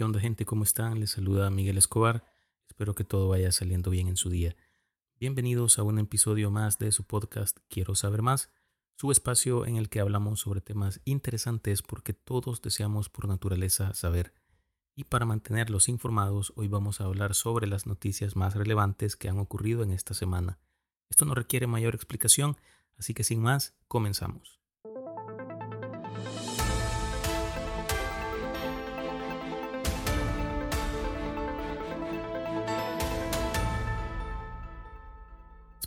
¿Qué onda gente? ¿Cómo están? Les saluda Miguel Escobar. Espero que todo vaya saliendo bien en su día. Bienvenidos a un episodio más de su podcast Quiero saber más, su espacio en el que hablamos sobre temas interesantes porque todos deseamos por naturaleza saber. Y para mantenerlos informados, hoy vamos a hablar sobre las noticias más relevantes que han ocurrido en esta semana. Esto no requiere mayor explicación, así que sin más, comenzamos.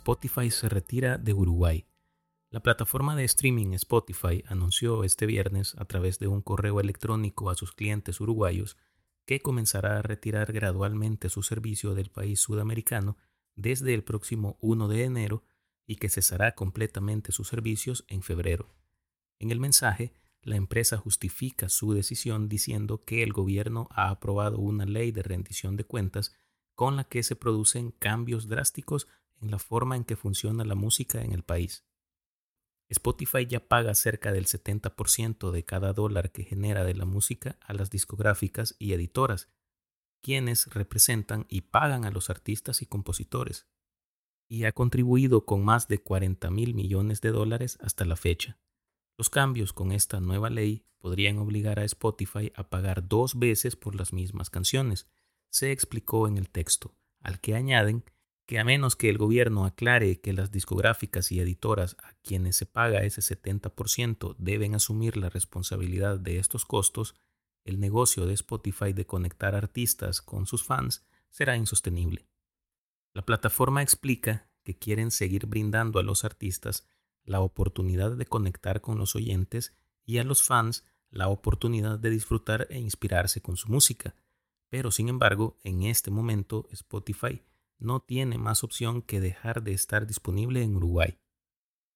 Spotify se retira de Uruguay. La plataforma de streaming Spotify anunció este viernes a través de un correo electrónico a sus clientes uruguayos que comenzará a retirar gradualmente su servicio del país sudamericano desde el próximo 1 de enero y que cesará completamente sus servicios en febrero. En el mensaje, la empresa justifica su decisión diciendo que el gobierno ha aprobado una ley de rendición de cuentas con la que se producen cambios drásticos en la forma en que funciona la música en el país. Spotify ya paga cerca del 70% de cada dólar que genera de la música a las discográficas y editoras, quienes representan y pagan a los artistas y compositores, y ha contribuido con más de 40 mil millones de dólares hasta la fecha. Los cambios con esta nueva ley podrían obligar a Spotify a pagar dos veces por las mismas canciones, se explicó en el texto, al que añaden que a menos que el gobierno aclare que las discográficas y editoras a quienes se paga ese 70% deben asumir la responsabilidad de estos costos, el negocio de Spotify de conectar artistas con sus fans será insostenible. La plataforma explica que quieren seguir brindando a los artistas la oportunidad de conectar con los oyentes y a los fans la oportunidad de disfrutar e inspirarse con su música. Pero sin embargo, en este momento Spotify no tiene más opción que dejar de estar disponible en Uruguay.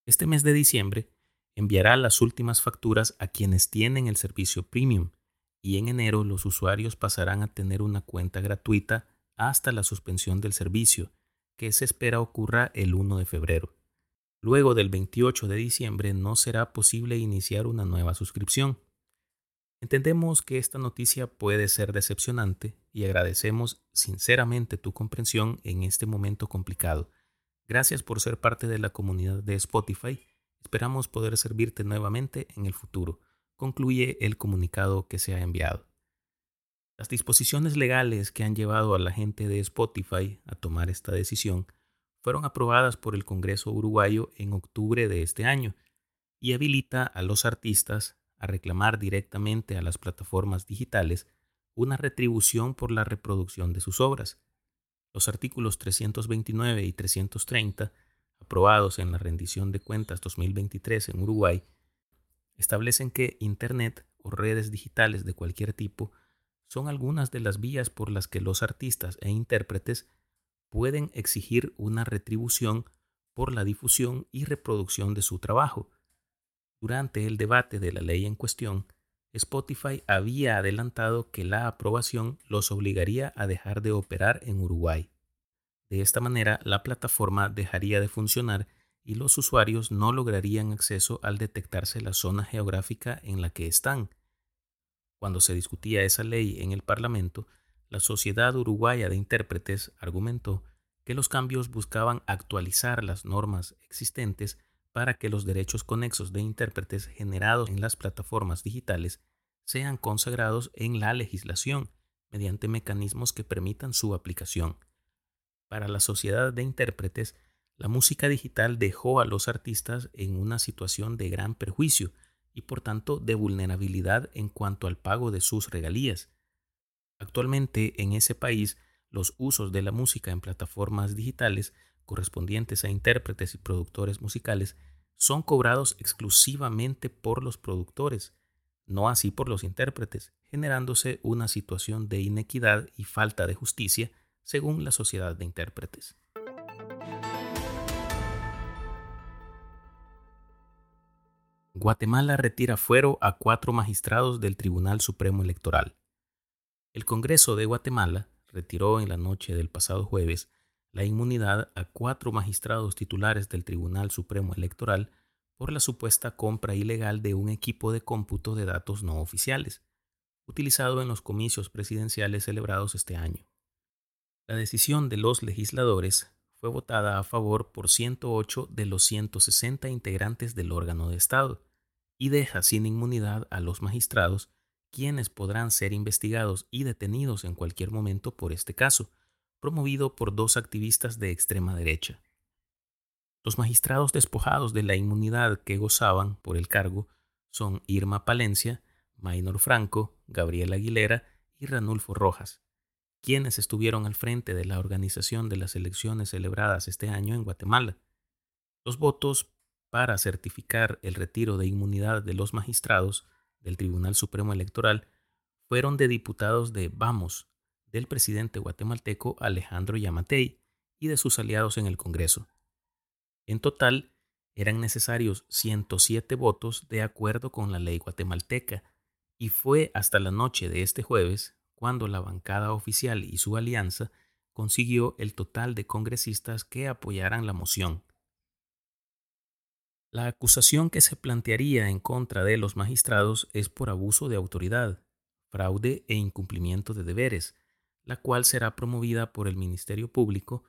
Este mes de diciembre enviará las últimas facturas a quienes tienen el servicio premium y en enero los usuarios pasarán a tener una cuenta gratuita hasta la suspensión del servicio, que se espera ocurra el 1 de febrero. Luego del 28 de diciembre no será posible iniciar una nueva suscripción. Entendemos que esta noticia puede ser decepcionante y agradecemos sinceramente tu comprensión en este momento complicado. Gracias por ser parte de la comunidad de Spotify. Esperamos poder servirte nuevamente en el futuro, concluye el comunicado que se ha enviado. Las disposiciones legales que han llevado a la gente de Spotify a tomar esta decisión fueron aprobadas por el Congreso uruguayo en octubre de este año y habilita a los artistas a reclamar directamente a las plataformas digitales una retribución por la reproducción de sus obras. Los artículos 329 y 330, aprobados en la rendición de cuentas 2023 en Uruguay, establecen que Internet o redes digitales de cualquier tipo son algunas de las vías por las que los artistas e intérpretes pueden exigir una retribución por la difusión y reproducción de su trabajo, durante el debate de la ley en cuestión, Spotify había adelantado que la aprobación los obligaría a dejar de operar en Uruguay. De esta manera, la plataforma dejaría de funcionar y los usuarios no lograrían acceso al detectarse la zona geográfica en la que están. Cuando se discutía esa ley en el Parlamento, la Sociedad Uruguaya de Intérpretes argumentó que los cambios buscaban actualizar las normas existentes para que los derechos conexos de intérpretes generados en las plataformas digitales sean consagrados en la legislación mediante mecanismos que permitan su aplicación. Para la sociedad de intérpretes, la música digital dejó a los artistas en una situación de gran perjuicio y por tanto de vulnerabilidad en cuanto al pago de sus regalías. Actualmente en ese país, los usos de la música en plataformas digitales correspondientes a intérpretes y productores musicales son cobrados exclusivamente por los productores, no así por los intérpretes, generándose una situación de inequidad y falta de justicia según la sociedad de intérpretes. Guatemala retira fuero a cuatro magistrados del Tribunal Supremo Electoral. El Congreso de Guatemala retiró en la noche del pasado jueves la inmunidad a cuatro magistrados titulares del Tribunal Supremo Electoral por la supuesta compra ilegal de un equipo de cómputo de datos no oficiales. utilizado en los comicios presidenciales celebrados este año. La decisión de los legisladores fue votada a favor por 108 de los 160 integrantes del órgano de Estado y deja sin inmunidad a los magistrados, quienes podrán ser investigados y detenidos en cualquier momento por este caso, promovido por dos activistas de extrema derecha. Los magistrados despojados de la inmunidad que gozaban por el cargo son Irma Palencia, Maynor Franco, Gabriel Aguilera y Ranulfo Rojas, quienes estuvieron al frente de la organización de las elecciones celebradas este año en Guatemala. Los votos para certificar el retiro de inmunidad de los magistrados del Tribunal Supremo Electoral fueron de diputados de Vamos, del presidente guatemalteco Alejandro Yamatei y de sus aliados en el Congreso. En total, eran necesarios 107 votos de acuerdo con la ley guatemalteca, y fue hasta la noche de este jueves cuando la bancada oficial y su alianza consiguió el total de congresistas que apoyaran la moción. La acusación que se plantearía en contra de los magistrados es por abuso de autoridad, fraude e incumplimiento de deberes, la cual será promovida por el Ministerio Público,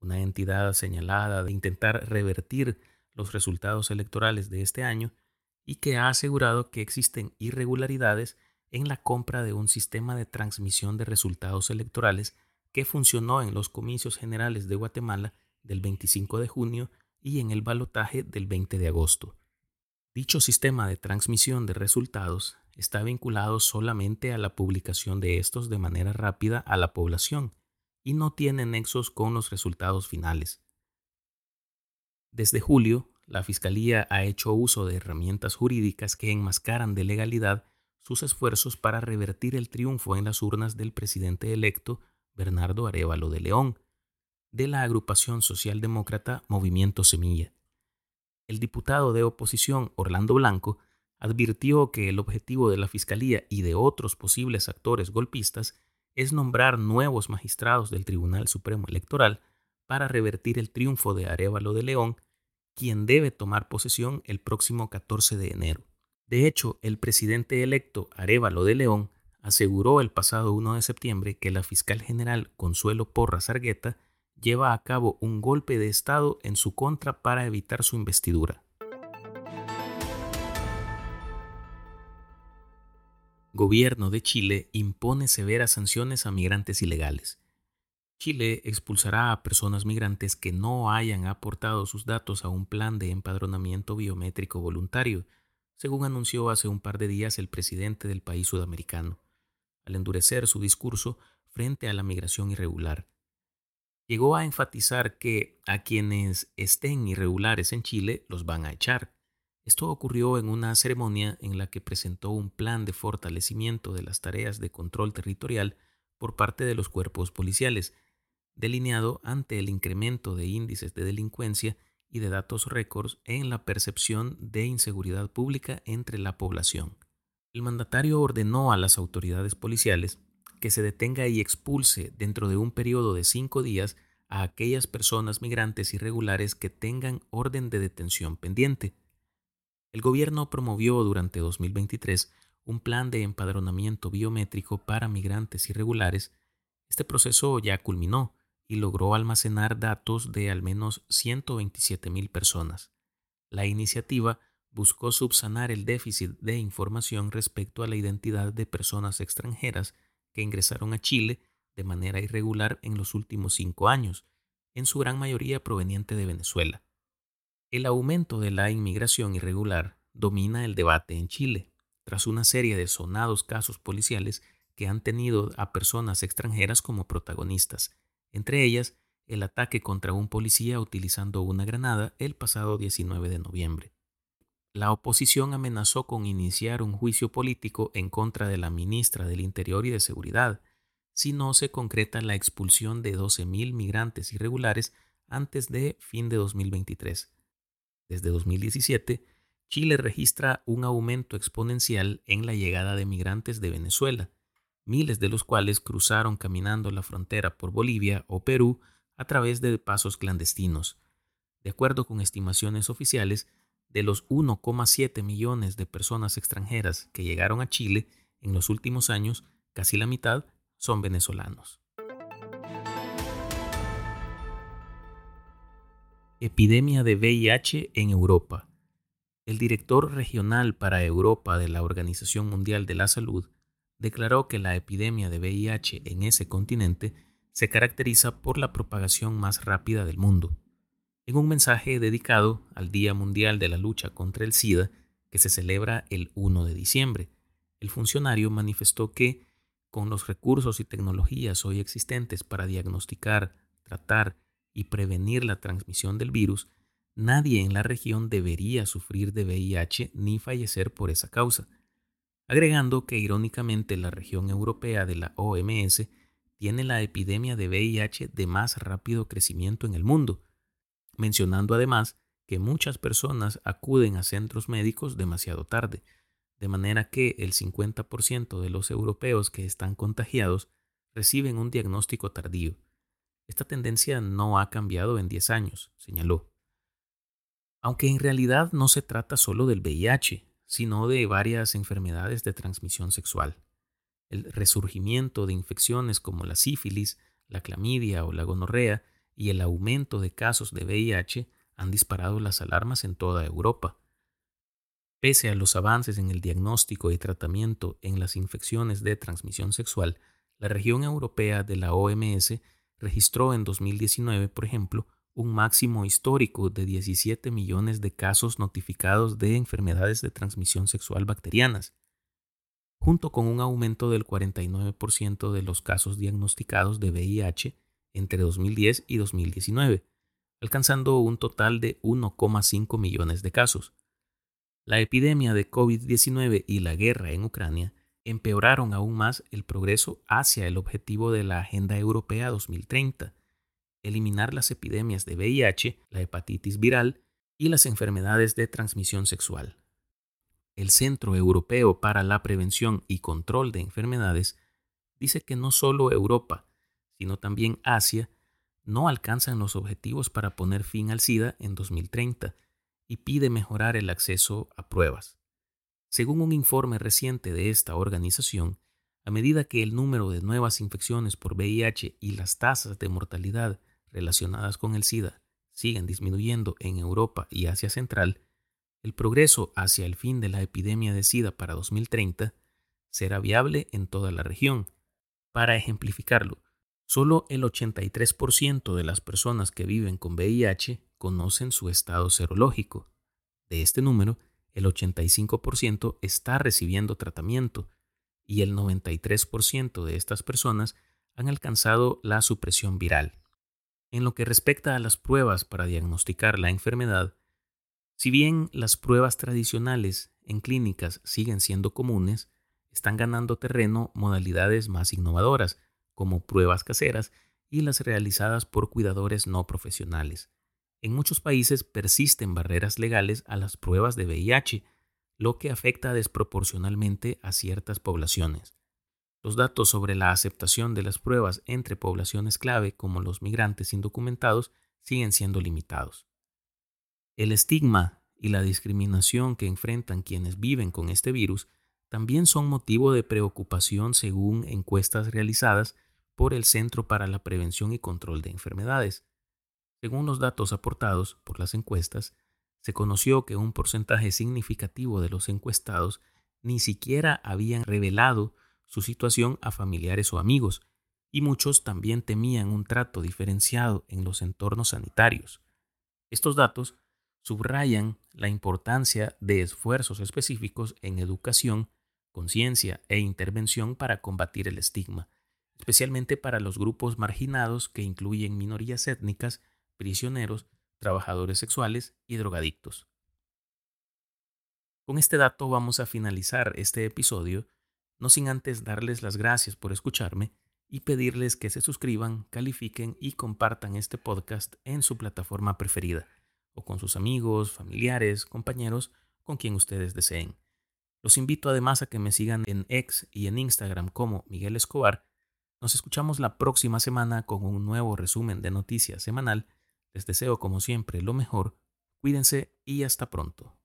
una entidad señalada de intentar revertir los resultados electorales de este año y que ha asegurado que existen irregularidades en la compra de un sistema de transmisión de resultados electorales que funcionó en los comicios generales de Guatemala del 25 de junio y en el balotaje del 20 de agosto. Dicho sistema de transmisión de resultados está vinculado solamente a la publicación de estos de manera rápida a la población y no tiene nexos con los resultados finales. Desde julio, la Fiscalía ha hecho uso de herramientas jurídicas que enmascaran de legalidad sus esfuerzos para revertir el triunfo en las urnas del presidente electo Bernardo Arevalo de León, de la agrupación socialdemócrata Movimiento Semilla. El diputado de oposición Orlando Blanco advirtió que el objetivo de la Fiscalía y de otros posibles actores golpistas es nombrar nuevos magistrados del Tribunal Supremo Electoral para revertir el triunfo de Arevalo de León, quien debe tomar posesión el próximo 14 de enero. De hecho, el presidente electo Arevalo de León aseguró el pasado 1 de septiembre que la fiscal general Consuelo Porras Argueta lleva a cabo un golpe de Estado en su contra para evitar su investidura. Gobierno de Chile impone severas sanciones a migrantes ilegales. Chile expulsará a personas migrantes que no hayan aportado sus datos a un plan de empadronamiento biométrico voluntario según anunció hace un par de días el presidente del país sudamericano, al endurecer su discurso frente a la migración irregular. Llegó a enfatizar que a quienes estén irregulares en Chile los van a echar. Esto ocurrió en una ceremonia en la que presentó un plan de fortalecimiento de las tareas de control territorial por parte de los cuerpos policiales, delineado ante el incremento de índices de delincuencia y de datos récords en la percepción de inseguridad pública entre la población. El mandatario ordenó a las autoridades policiales que se detenga y expulse dentro de un periodo de cinco días a aquellas personas migrantes irregulares que tengan orden de detención pendiente. El gobierno promovió durante 2023 un plan de empadronamiento biométrico para migrantes irregulares. Este proceso ya culminó y logró almacenar datos de al menos 127 mil personas. La iniciativa buscó subsanar el déficit de información respecto a la identidad de personas extranjeras que ingresaron a Chile de manera irregular en los últimos cinco años, en su gran mayoría proveniente de Venezuela. El aumento de la inmigración irregular domina el debate en Chile, tras una serie de sonados casos policiales que han tenido a personas extranjeras como protagonistas, entre ellas el ataque contra un policía utilizando una granada el pasado 19 de noviembre. La oposición amenazó con iniciar un juicio político en contra de la ministra del Interior y de Seguridad si no se concreta la expulsión de 12.000 migrantes irregulares antes de fin de 2023. Desde 2017, Chile registra un aumento exponencial en la llegada de migrantes de Venezuela, miles de los cuales cruzaron caminando la frontera por Bolivia o Perú a través de pasos clandestinos. De acuerdo con estimaciones oficiales, de los 1,7 millones de personas extranjeras que llegaron a Chile en los últimos años casi la mitad son venezolanos. Epidemia de VIH en Europa. El director regional para Europa de la Organización Mundial de la Salud declaró que la epidemia de VIH en ese continente se caracteriza por la propagación más rápida del mundo. En un mensaje dedicado al Día Mundial de la Lucha contra el SIDA, que se celebra el 1 de diciembre, el funcionario manifestó que, con los recursos y tecnologías hoy existentes para diagnosticar, tratar y prevenir la transmisión del virus, nadie en la región debería sufrir de VIH ni fallecer por esa causa agregando que irónicamente la región europea de la OMS tiene la epidemia de VIH de más rápido crecimiento en el mundo, mencionando además que muchas personas acuden a centros médicos demasiado tarde, de manera que el 50% de los europeos que están contagiados reciben un diagnóstico tardío. Esta tendencia no ha cambiado en 10 años, señaló. Aunque en realidad no se trata solo del VIH, sino de varias enfermedades de transmisión sexual. El resurgimiento de infecciones como la sífilis, la clamidia o la gonorrea y el aumento de casos de VIH han disparado las alarmas en toda Europa. Pese a los avances en el diagnóstico y tratamiento en las infecciones de transmisión sexual, la región europea de la OMS registró en 2019, por ejemplo, un máximo histórico de 17 millones de casos notificados de enfermedades de transmisión sexual bacterianas, junto con un aumento del 49% de los casos diagnosticados de VIH entre 2010 y 2019, alcanzando un total de 1,5 millones de casos. La epidemia de COVID-19 y la guerra en Ucrania empeoraron aún más el progreso hacia el objetivo de la Agenda Europea 2030, eliminar las epidemias de VIH, la hepatitis viral y las enfermedades de transmisión sexual. El Centro Europeo para la Prevención y Control de Enfermedades dice que no solo Europa, sino también Asia, no alcanzan los objetivos para poner fin al SIDA en 2030 y pide mejorar el acceso a pruebas. Según un informe reciente de esta organización, a medida que el número de nuevas infecciones por VIH y las tasas de mortalidad relacionadas con el SIDA siguen disminuyendo en Europa y Asia Central, el progreso hacia el fin de la epidemia de SIDA para 2030 será viable en toda la región. Para ejemplificarlo, solo el 83% de las personas que viven con VIH conocen su estado serológico. De este número, el 85% está recibiendo tratamiento y el 93% de estas personas han alcanzado la supresión viral. En lo que respecta a las pruebas para diagnosticar la enfermedad, si bien las pruebas tradicionales en clínicas siguen siendo comunes, están ganando terreno modalidades más innovadoras, como pruebas caseras y las realizadas por cuidadores no profesionales. En muchos países persisten barreras legales a las pruebas de VIH, lo que afecta desproporcionalmente a ciertas poblaciones. Los datos sobre la aceptación de las pruebas entre poblaciones clave como los migrantes indocumentados siguen siendo limitados. El estigma y la discriminación que enfrentan quienes viven con este virus también son motivo de preocupación según encuestas realizadas por el Centro para la Prevención y Control de Enfermedades. Según los datos aportados por las encuestas, se conoció que un porcentaje significativo de los encuestados ni siquiera habían revelado su situación a familiares o amigos, y muchos también temían un trato diferenciado en los entornos sanitarios. Estos datos subrayan la importancia de esfuerzos específicos en educación, conciencia e intervención para combatir el estigma, especialmente para los grupos marginados que incluyen minorías étnicas, prisioneros, trabajadores sexuales y drogadictos. Con este dato vamos a finalizar este episodio no sin antes darles las gracias por escucharme y pedirles que se suscriban, califiquen y compartan este podcast en su plataforma preferida, o con sus amigos, familiares, compañeros, con quien ustedes deseen. Los invito además a que me sigan en X y en Instagram como Miguel Escobar. Nos escuchamos la próxima semana con un nuevo resumen de noticias semanal. Les deseo como siempre lo mejor, cuídense y hasta pronto.